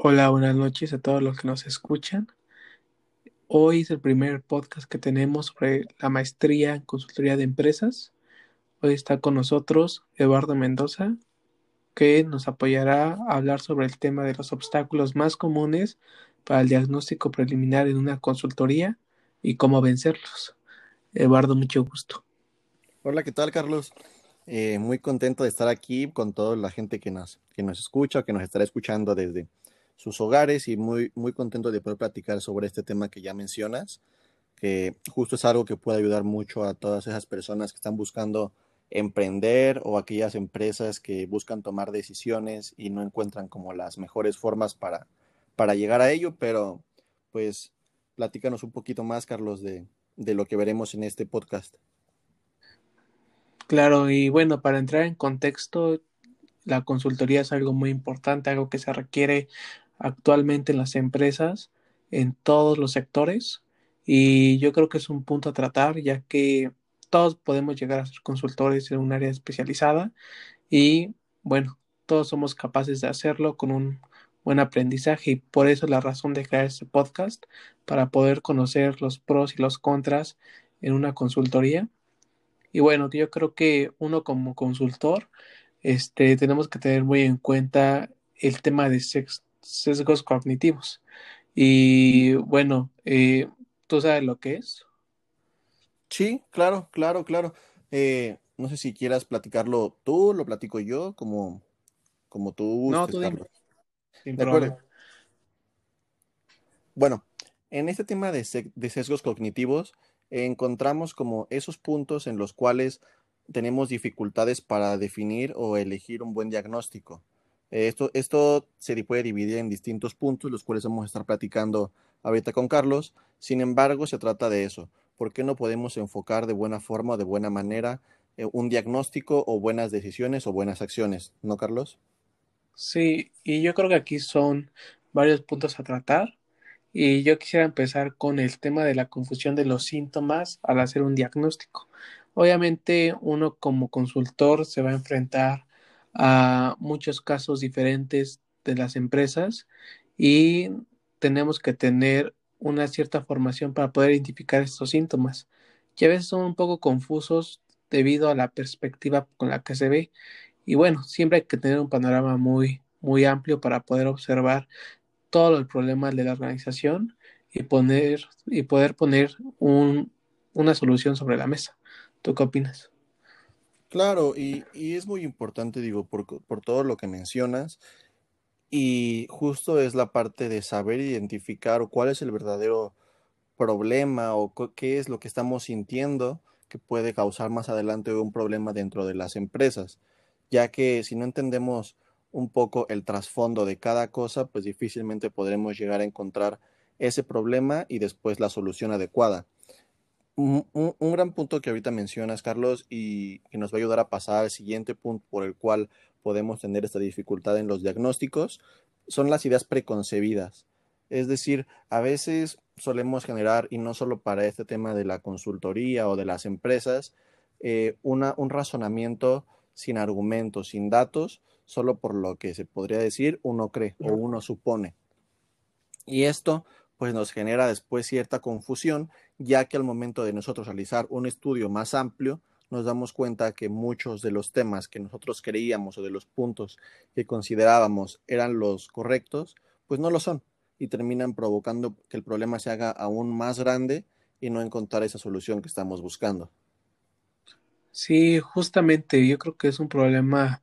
Hola, buenas noches a todos los que nos escuchan. Hoy es el primer podcast que tenemos sobre la maestría en consultoría de empresas. Hoy está con nosotros Eduardo Mendoza, que nos apoyará a hablar sobre el tema de los obstáculos más comunes para el diagnóstico preliminar en una consultoría y cómo vencerlos. Eduardo, mucho gusto. Hola, ¿qué tal, Carlos? Eh, muy contento de estar aquí con toda la gente que nos, que nos escucha, que nos estará escuchando desde sus hogares y muy, muy contento de poder platicar sobre este tema que ya mencionas, que justo es algo que puede ayudar mucho a todas esas personas que están buscando emprender o aquellas empresas que buscan tomar decisiones y no encuentran como las mejores formas para, para llegar a ello, pero pues platícanos un poquito más, Carlos, de, de lo que veremos en este podcast. Claro, y bueno, para entrar en contexto, la consultoría es algo muy importante, algo que se requiere actualmente en las empresas, en todos los sectores, y yo creo que es un punto a tratar, ya que todos podemos llegar a ser consultores en un área especializada y bueno, todos somos capaces de hacerlo con un buen aprendizaje y por eso la razón de crear este podcast para poder conocer los pros y los contras en una consultoría. Y bueno, yo creo que uno como consultor, este, tenemos que tener muy en cuenta el tema de sesgos cognitivos. Y bueno, eh, ¿tú sabes lo que es? Sí, claro, claro, claro. Eh, no sé si quieras platicarlo tú, lo platico yo, como, como tú no, tú Sin problema. Bueno, en este tema de, de sesgos cognitivos encontramos como esos puntos en los cuales tenemos dificultades para definir o elegir un buen diagnóstico. Esto, esto se puede dividir en distintos puntos, los cuales vamos a estar platicando ahorita con Carlos. Sin embargo, se trata de eso, ¿por qué no podemos enfocar de buena forma de buena manera eh, un diagnóstico o buenas decisiones o buenas acciones? ¿No, Carlos? Sí, y yo creo que aquí son varios puntos a tratar. Y yo quisiera empezar con el tema de la confusión de los síntomas al hacer un diagnóstico. Obviamente uno como consultor se va a enfrentar a muchos casos diferentes de las empresas y tenemos que tener una cierta formación para poder identificar estos síntomas, que a veces son un poco confusos debido a la perspectiva con la que se ve. Y bueno, siempre hay que tener un panorama muy, muy amplio para poder observar todo el problema de la organización y poner y poder poner un, una solución sobre la mesa. ¿Tú qué opinas? Claro, y, es muy importante, digo, por, por todo lo que mencionas, y justo es la parte de saber identificar cuál es el verdadero problema o qué es lo que estamos sintiendo que puede causar más adelante un problema dentro de las empresas, ya que si no entendemos un poco el trasfondo de cada cosa, pues difícilmente podremos llegar a encontrar ese problema y después la solución adecuada. Un, un, gran punto que ahorita mencionas, Carlos, y que nos va a ayudar a pasar al siguiente punto por el cual podemos tener esta dificultad en los diagnósticos, son las ideas preconcebidas. Es decir, a veces solemos generar, y no solo para este tema de la consultoría o de las empresas, eh, una, un razonamiento sin argumentos, sin datos, solo por lo que se podría decir uno cree o uno supone. Y esto pues nos genera después cierta confusión, ya que al momento de nosotros realizar un estudio más amplio, nos damos cuenta que muchos de los temas que nosotros creíamos o de los puntos que considerábamos eran los correctos, pues no lo son y terminan provocando que el problema se haga aún más grande y no encontrar esa solución que estamos buscando. Sí, justamente yo creo que es un problema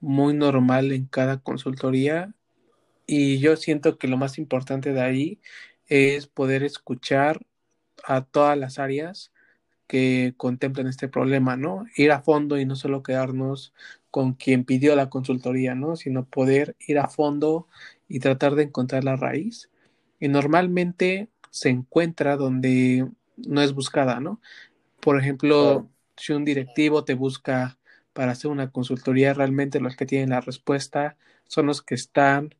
muy normal en cada consultoría y yo siento que lo más importante de ahí es poder escuchar a todas las áreas que contemplan este problema, ¿no? Ir a fondo y no solo quedarnos con quien pidió la consultoría, ¿no? Sino poder ir a fondo y tratar de encontrar la raíz. Y normalmente se encuentra donde no es buscada, ¿no? Por ejemplo, si un directivo te busca para hacer una consultoría, realmente los que tienen la respuesta son los que están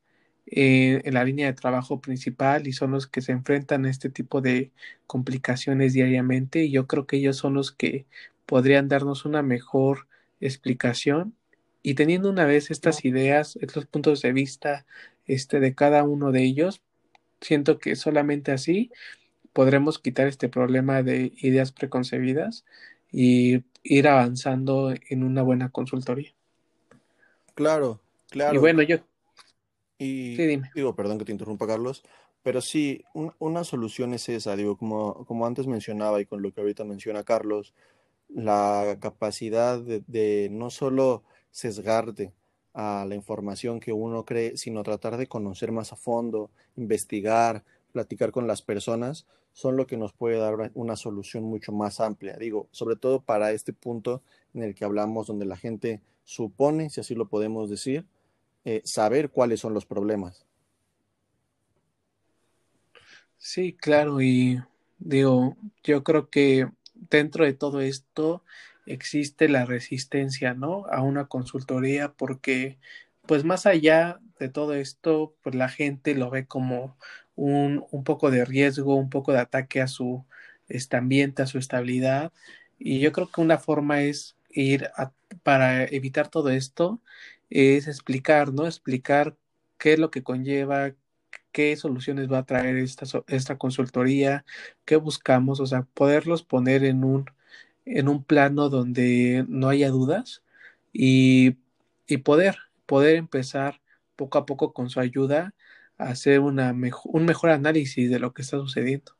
eh, en la línea de trabajo principal y son los que se enfrentan a este tipo de complicaciones diariamente y yo creo que ellos son los que podrían darnos una mejor explicación y teniendo una vez estas ideas, estos puntos de vista este, de cada uno de ellos. Siento que solamente así podremos quitar este problema de ideas preconcebidas y ir avanzando en una buena consultoría. Claro, claro. Y bueno, yo... Y Sí, dime. digo, perdón que te interrumpa, Carlos, pero sí, un- una solución es esa, digo, como, como antes mencionaba y con lo que ahorita menciona Carlos, la capacidad de, de no solo sesgarte a la información que uno cree, sino tratar de conocer más a fondo, investigar, platicar con las personas, son lo que nos puede dar una, una solución mucho más amplia. Digo, sobre todo para este punto en el que hablamos, donde la gente supone, si así lo podemos decir, eh, saber cuáles son los problemas. Sí, claro, y digo, yo creo que dentro de todo esto existe la resistencia, ¿no? A una consultoría porque, pues más allá de todo esto, pues la gente lo ve como un, un poco de riesgo, un poco de ataque a su ambiente, a su estabilidad. Y yo creo que una forma es ir a- para evitar todo esto, es explicar, ¿no? Explicar qué es lo que conlleva, qué soluciones va a traer esta, esta consultoría, qué buscamos, o sea, poderlos poner en un, en un plano donde no haya dudas y, y poder, poder empezar poco a poco con su ayuda a hacer una un mejor análisis de lo que está sucediendo.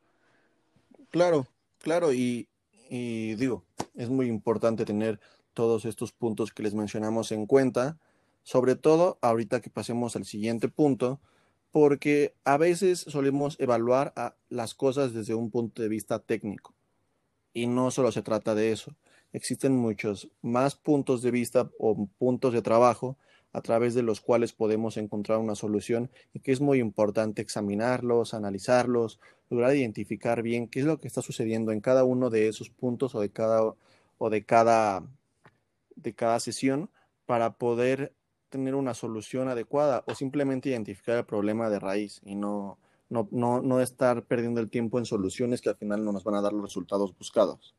Claro, claro, y, y digo, es muy importante tener todos estos puntos que les mencionamos en cuenta, sobre todo ahorita que pasemos al siguiente punto, porque a veces solemos evaluar las cosas desde un punto de vista técnico, y no solo se trata de eso. Existen muchos más puntos de vista o puntos de trabajo a través de los cuales podemos encontrar una solución y que es muy importante examinarlos, analizarlos, lograr identificar bien qué es lo que está sucediendo en cada uno de esos puntos o de cada o de cada de cada sesión para poder tener una solución adecuada o simplemente identificar el problema de raíz y no no, no, no estar perdiendo el tiempo en soluciones que al final no nos van a dar los resultados buscados.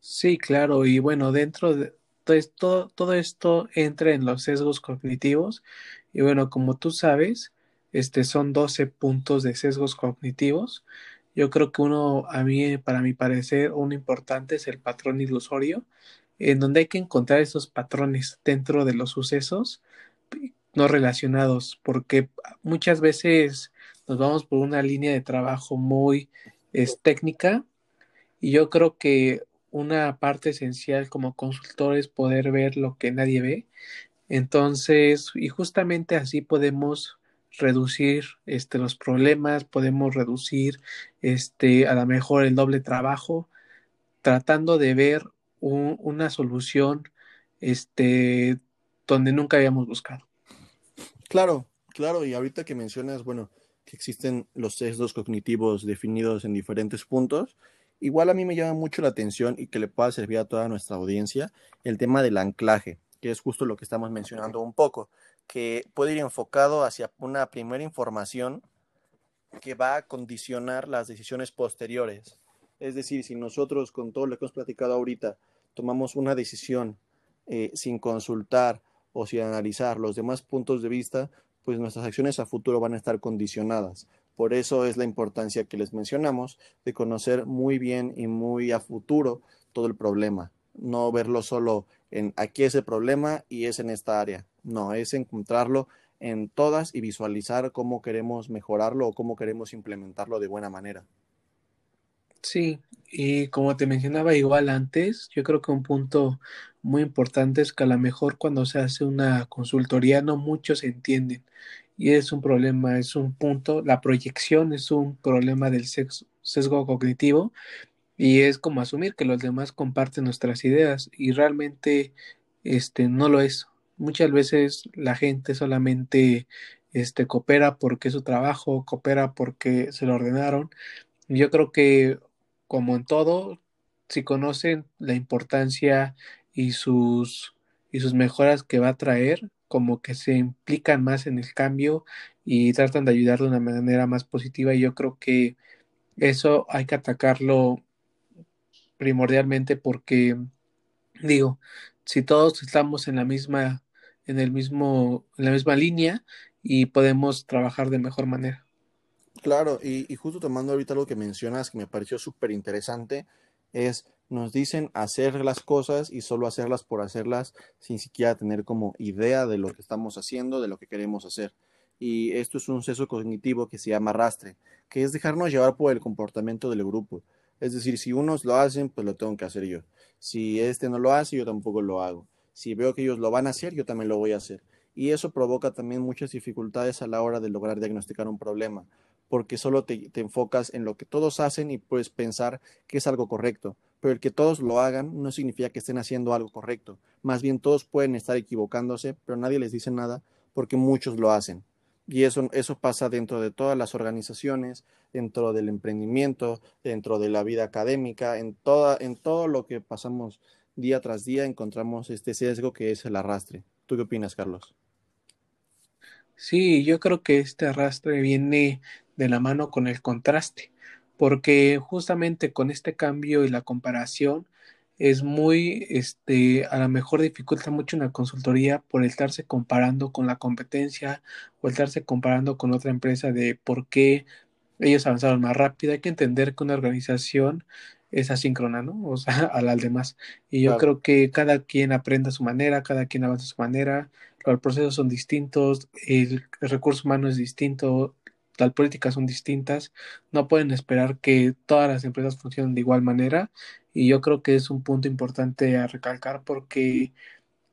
Sí, claro, y bueno, dentro de entonces, todo, todo esto entra en los sesgos cognitivos y bueno, como tú sabes, este son 12 puntos de sesgos cognitivos. Yo creo que uno, a mí, para mi parecer, uno importante es el patrón ilusorio, en donde hay que encontrar esos patrones dentro de los sucesos no relacionados, porque muchas veces nos vamos por una línea de trabajo muy técnica y yo creo que una parte esencial como consultor es poder ver lo que nadie ve. Entonces, y justamente así podemos reducir este, los problemas, podemos reducir este, a lo mejor el doble trabajo, tratando de ver un, una solución este, donde nunca habíamos buscado. Claro, claro, y ahorita que mencionas, bueno, que existen los sesgos cognitivos definidos en diferentes puntos, igual a mí me llama mucho la atención y que le pueda servir a toda nuestra audiencia el tema del anclaje, que es justo lo que estamos mencionando un poco, que puede ir enfocado hacia una primera información que va a condicionar las decisiones posteriores. Es decir, si nosotros con todo lo que hemos platicado ahorita tomamos una decisión eh, sin consultar o sin analizar los demás puntos de vista, pues nuestras acciones a futuro van a estar condicionadas. Por eso es la importancia que les mencionamos de conocer muy bien y muy a futuro todo el problema. No verlo solo en aquí es el problema y es en esta área. No, es encontrarlo en todas y visualizar cómo queremos mejorarlo o cómo queremos implementarlo de buena manera. Sí, y como te mencionaba igual antes, yo creo que un punto muy importante es que a lo mejor cuando se hace una consultoría no muchos entienden y es un problema, es un punto, la proyección es un problema del sesgo, cognitivo y es como asumir que los demás comparten nuestras ideas y realmente este no lo es. Muchas veces la gente solamente este coopera porque es su trabajo, coopera porque se lo ordenaron. Yo creo que como en todo, si conocen la importancia y sus y sus mejoras que va a traer, como que se implican más en el cambio y tratan de ayudar de una manera más positiva y yo creo que eso hay que atacarlo primordialmente porque digo, si todos estamos en la misma en el mismo en la misma línea y podemos trabajar de mejor manera. Claro, y, justo tomando ahorita lo que mencionas que me pareció súper interesante, es nos dicen hacer las cosas y solo hacerlas por hacerlas sin siquiera tener como idea de lo que estamos haciendo, de lo que queremos hacer. Y esto es un sesgo cognitivo que se llama arrastre, que es dejarnos llevar por el comportamiento del grupo. Es decir, si unos lo hacen, pues lo tengo que hacer yo. Si este no lo hace, yo tampoco lo hago. Si veo que ellos lo van a hacer, yo también lo voy a hacer. Y eso provoca también muchas dificultades a la hora de lograr diagnosticar un problema, porque solo te, enfocas en lo que todos hacen y puedes pensar que es algo correcto pero el que todos lo hagan no significa que estén haciendo algo correcto. Más bien todos pueden estar equivocándose, pero nadie les dice nada porque muchos lo hacen. Y eso, eso pasa dentro de todas las organizaciones, dentro del emprendimiento, dentro de la vida académica, en, toda, en todo lo que pasamos día tras día encontramos este sesgo que es el arrastre. ¿Tú qué opinas, Carlos? Sí, yo creo que este arrastre viene de la mano con el contraste porque justamente con este cambio y la comparación es muy, este, a lo mejor dificulta mucho una consultoría por estarse comparando con la competencia o estarse comparando con otra empresa de por qué ellos avanzaron más rápido. Hay que entender que una organización es asíncrona, ¿no? O sea, a las demás. Y yo creo que cada quien aprende a su manera, cada quien avanza a su manera, los procesos son distintos, el recurso humano es distinto, las políticas son distintas, no pueden esperar que todas las empresas funcionen de igual manera y yo creo que es un punto importante a recalcar porque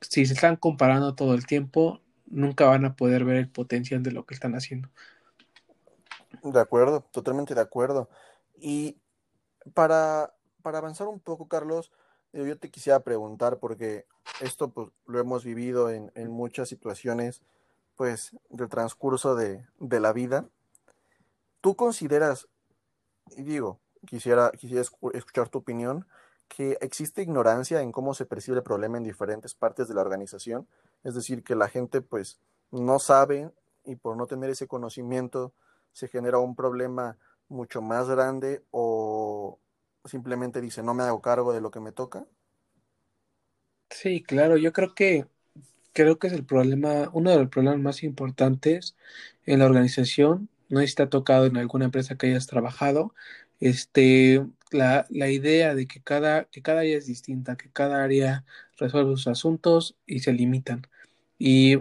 si se están comparando todo el tiempo, nunca van a poder ver el potencial de lo que están haciendo. De acuerdo, totalmente de acuerdo. Y para, para avanzar un poco, Carlos, yo te quisiera preguntar, porque esto pues, lo hemos vivido en, en muchas situaciones pues del transcurso de, de la vida. ¿Tú consideras, y digo, quisiera, quisiera escuchar tu opinión, que existe ignorancia en cómo se percibe el problema en diferentes partes de la organización? Es decir, que la gente pues no sabe y por no tener ese conocimiento se genera un problema mucho más grande o simplemente dice no me hago cargo de lo que me toca? Sí, claro, yo creo que creo que es el problema, uno de los problemas más importantes en la organización no sé tocado en alguna empresa que hayas trabajado, este, la, la idea de que cada, que cada área es distinta, que cada área resuelve sus asuntos y se limitan. Y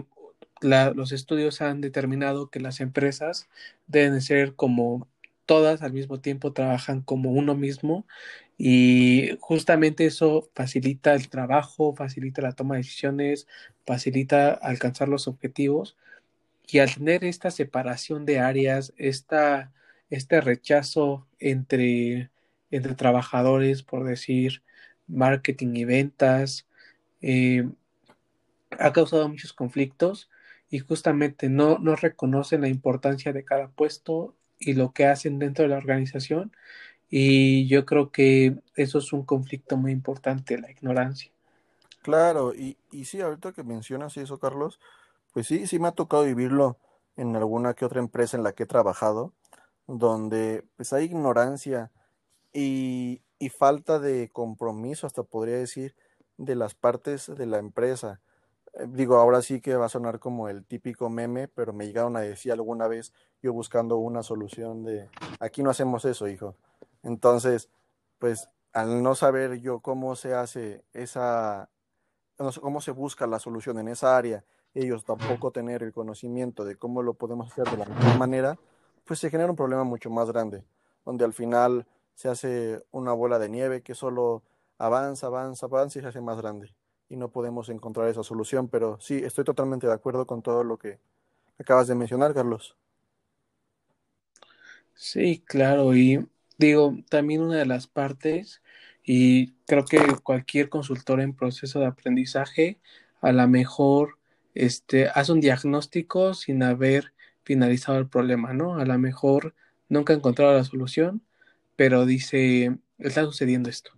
la, los estudios han determinado que las empresas deben ser como todas al mismo tiempo trabajan como uno mismo y justamente eso facilita el trabajo, facilita la toma de decisiones, facilita alcanzar los objetivos y al tener esta separación de áreas, esta, este rechazo entre, entre trabajadores, por decir, marketing y ventas, eh, ha causado muchos conflictos y justamente no, no reconocen la importancia de cada puesto y lo que hacen dentro de la organización. Y yo creo que eso es un conflicto muy importante, la ignorancia. Claro, y, y sí, ahorita que mencionas eso, Carlos, pues sí, sí me ha tocado vivirlo en alguna que otra empresa en la que he trabajado, donde pues hay ignorancia y, y falta de compromiso, hasta podría decir, de las partes de la empresa. Eh, digo, ahora sí que va a sonar como el típico meme, pero me llegaron a decir alguna vez yo buscando una solución de, aquí no hacemos eso, hijo. Entonces, pues al no saber yo cómo se hace esa, cómo se busca la solución en esa área ellos tampoco tener el conocimiento de cómo lo podemos hacer de la mejor manera, pues se genera un problema mucho más grande, donde al final se hace una bola de nieve que solo avanza, avanza, avanza y se hace más grande. Y no podemos encontrar esa solución, pero sí, estoy totalmente de acuerdo con todo lo que acabas de mencionar, Carlos. Sí, claro, y digo, también una de las partes, y creo que cualquier consultor en proceso de aprendizaje, a lo mejor este, hace un diagnóstico sin haber finalizado el problema, ¿no? A lo mejor nunca ha encontrado la solución, pero dice, está sucediendo esto,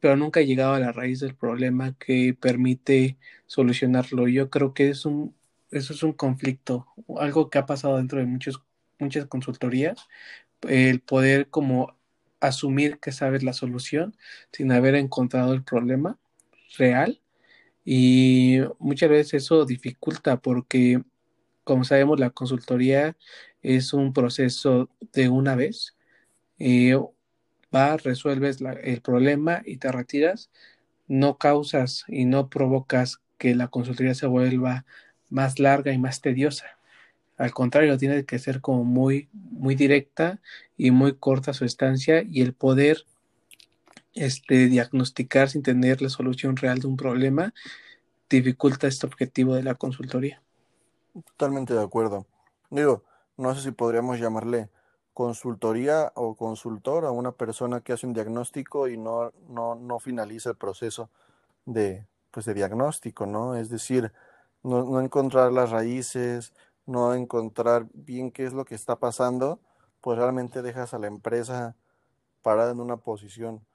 pero nunca ha llegado a la raíz del problema que permite solucionarlo. Yo creo que es un, eso es un conflicto, algo que ha pasado dentro de muchos, muchas consultorías, el poder como asumir que sabes la solución sin haber encontrado el problema real y muchas veces eso dificulta porque como sabemos, la consultoría es un proceso de una vez. Eh, vas, resuelves la, el problema y te retiras. No causas y no provocas que la consultoría se vuelva más larga y más tediosa. Al contrario, tiene que ser como muy, muy directa y muy corta su estancia y el poder este, diagnosticar sin tener la solución real de un problema dificulta este objetivo de la consultoría. Totalmente de acuerdo. Digo, no sé si podríamos llamarle consultoría o consultor a una persona que hace un diagnóstico y no, no, no finaliza el proceso de, pues de diagnóstico, ¿no? Es decir, no, no encontrar las raíces, no encontrar bien qué es lo que está pasando, pues realmente dejas a la empresa parada en una posición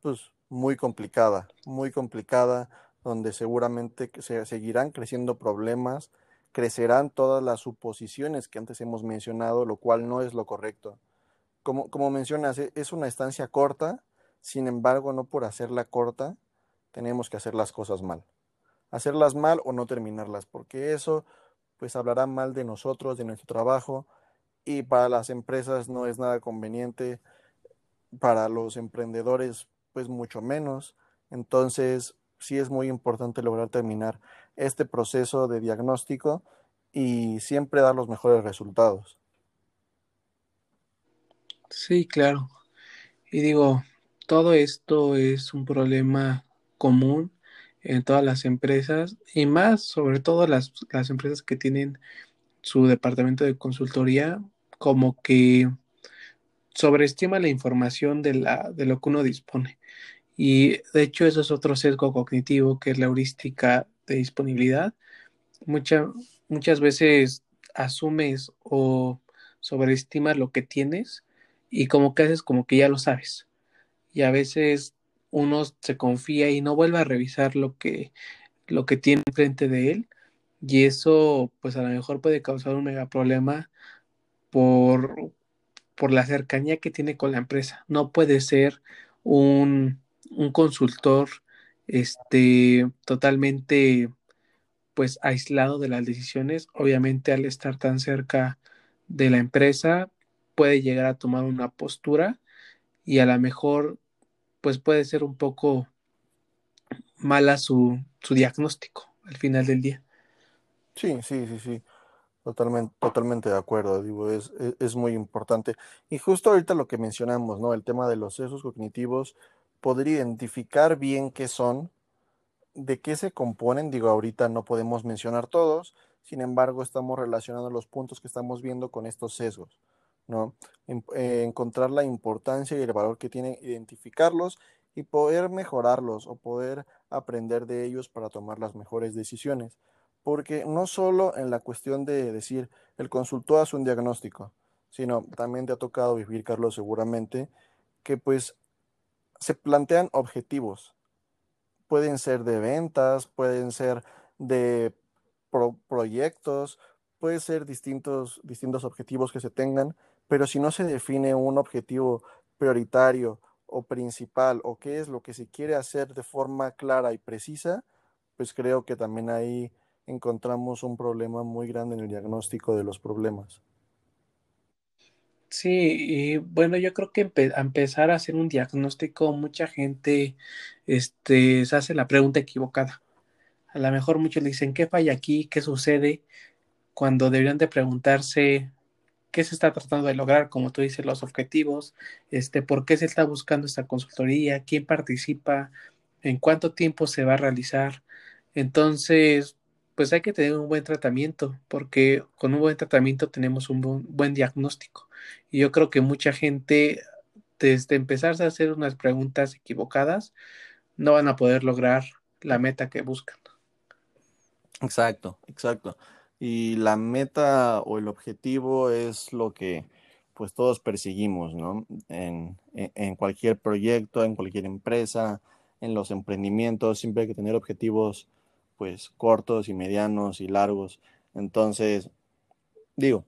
pues muy complicada, muy complicada, donde seguramente se seguirán creciendo problemas, crecerán todas las suposiciones que antes hemos mencionado, lo cual no es lo correcto. Como, como mencionas, e, es una estancia corta, sin embargo, no por hacerla corta, tenemos que hacer las cosas mal. Hacerlas mal o no terminarlas, porque eso pues hablará mal de nosotros, de nuestro trabajo, y para las empresas no es nada conveniente, para los emprendedores pues mucho menos. Entonces, sí es muy importante lograr terminar este proceso de diagnóstico y siempre dar los mejores resultados. Sí, claro. Y digo, todo esto es un problema común en todas las empresas y más sobre todo las, las empresas que tienen su departamento de consultoría como que sobreestima la información de, la, de lo que uno dispone. Y de hecho eso es otro sesgo cognitivo que es la heurística de disponibilidad. muchas veces asumes o sobreestimas lo que tienes y como que haces como que ya lo sabes. Y a veces uno se confía y no vuelve a revisar lo que, lo que tiene frente de él. Y eso pues a lo mejor puede causar un mega problema por, por la cercanía que tiene con la empresa. No puede ser un un consultor este, totalmente pues aislado de las decisiones, obviamente al estar tan cerca de la empresa puede llegar a tomar una postura y a lo mejor pues puede ser un poco mala su, su diagnóstico al final del día. Sí, sí, sí, sí. Totalmente, totalmente de acuerdo, digo, es, es, es, muy importante. Y justo ahorita lo que mencionamos, ¿no? El tema de los sesos cognitivos, poder identificar bien qué son, de qué se componen. Digo, ahorita no podemos mencionar todos, sin embargo, estamos relacionando los puntos que estamos viendo con estos sesgos, ¿no? Eh, encontrar la importancia y el valor que tienen identificarlos y poder mejorarlos o poder aprender de ellos para tomar las mejores decisiones. Porque no solo en la cuestión de decir, el consultor hace un diagnóstico, sino también te ha tocado vivir, Carlos, seguramente, que pues se plantean objetivos. Pueden ser de ventas, pueden ser de proyectos, pueden ser distintos, distintos objetivos que se tengan, pero si no se define un objetivo prioritario o principal o qué es lo que se quiere hacer de forma clara y precisa, pues creo que también ahí encontramos un problema muy grande en el diagnóstico de los problemas. Sí, y bueno, yo creo que a empezar a hacer un diagnóstico, mucha gente este, se hace la pregunta equivocada. A lo mejor muchos le dicen, ¿qué falla aquí? ¿Qué sucede? Cuando deberían de preguntarse qué se está tratando de lograr, como tú dices, los objetivos, este, por qué se está buscando esta consultoría, quién participa, en cuánto tiempo se va a realizar. Entonces, pues hay que tener un buen tratamiento, porque con un buen tratamiento tenemos un buen, diagnóstico. Y yo creo que mucha gente, desde empezarse a hacer unas preguntas equivocadas, no van a poder lograr la meta que buscan. Exacto, exacto. Y la meta o el objetivo es lo que pues todos perseguimos, ¿no? En, en, cualquier proyecto, en cualquier empresa, en los emprendimientos, siempre hay que tener objetivos pues cortos y medianos y largos. Entonces, digo,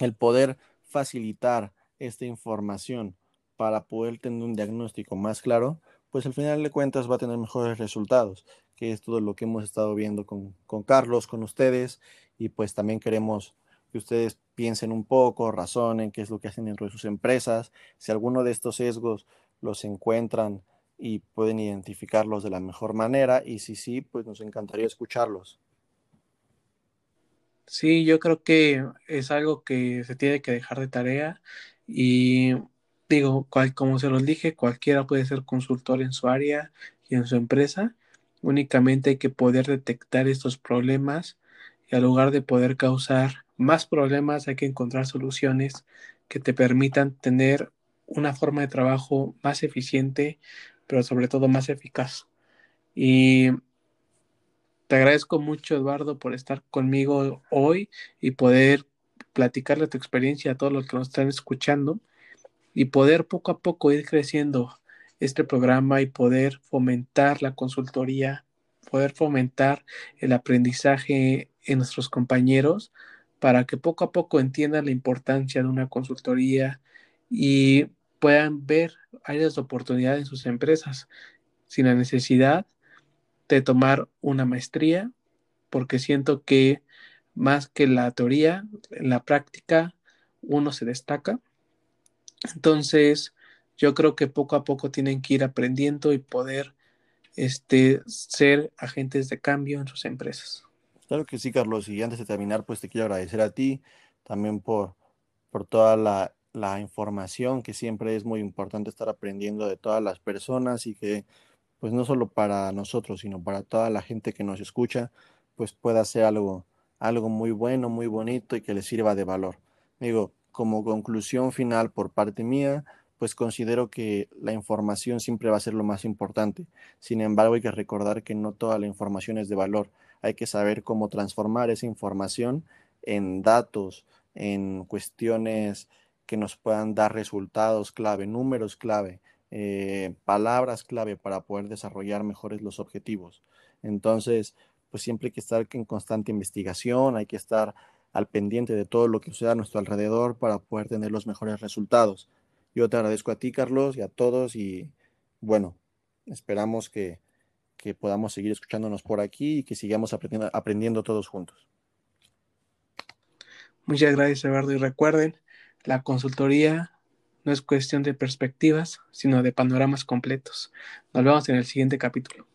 el poder facilitar esta información para poder tener un diagnóstico más claro, pues al final de cuentas va a tener mejores resultados, que es todo lo que hemos estado viendo con, con Carlos, con ustedes, y pues también queremos que ustedes piensen un poco, razonen qué es lo que hacen dentro de sus empresas, si alguno de estos sesgos los encuentran y pueden identificarlos de la mejor manera y si sí, pues nos encantaría escucharlos. Sí, yo creo que es algo que se tiene que dejar de tarea y digo, como se los dije, cualquiera puede ser consultor en su área y en su empresa. Únicamente hay que poder detectar estos problemas y al lugar de poder causar más problemas hay que encontrar soluciones que te permitan tener una forma de trabajo más eficiente, pero sobre todo más eficaz. Y te agradezco mucho, Eduardo, por estar conmigo hoy y poder platicarle tu experiencia a todos los que nos están escuchando y poder poco a poco ir creciendo este programa y poder fomentar la consultoría, poder fomentar el aprendizaje en nuestros compañeros para que poco a poco entiendan la importancia de una consultoría y puedan ver áreas de oportunidad en sus empresas sin la necesidad de tomar una maestría, porque siento que más que la teoría, en la práctica uno se destaca entonces, yo creo que poco a poco tienen que ir aprendiendo y poder este, ser agentes de cambio en sus empresas. Claro que sí, Carlos. Y antes de terminar, pues te quiero agradecer a ti también por, por toda la, la información que siempre es muy importante estar aprendiendo de todas las personas y que pues no solo para nosotros, sino para toda la gente que nos escucha, pues pueda ser algo, algo muy bueno, muy bonito y que les sirva de valor. Digo, como conclusión final por parte mía, pues considero que la información siempre va a ser lo más importante. Sin embargo, hay que recordar que no toda la información es de valor. Hay que saber cómo transformar esa información en datos, en cuestiones que nos puedan dar resultados clave, números clave, eh, palabras clave para poder desarrollar mejores los objetivos. Entonces, pues siempre hay que estar en constante investigación, hay que estar al pendiente de todo lo que suceda a nuestro alrededor para poder tener los mejores resultados. Yo te agradezco a ti, Carlos, y a todos, y bueno, esperamos que, que podamos seguir escuchándonos por aquí y que sigamos aprendiendo, aprendiendo todos juntos. Muchas gracias, Eduardo, y recuerden, la consultoría no es cuestión de perspectivas, sino de panoramas completos. Nos vemos en el siguiente capítulo.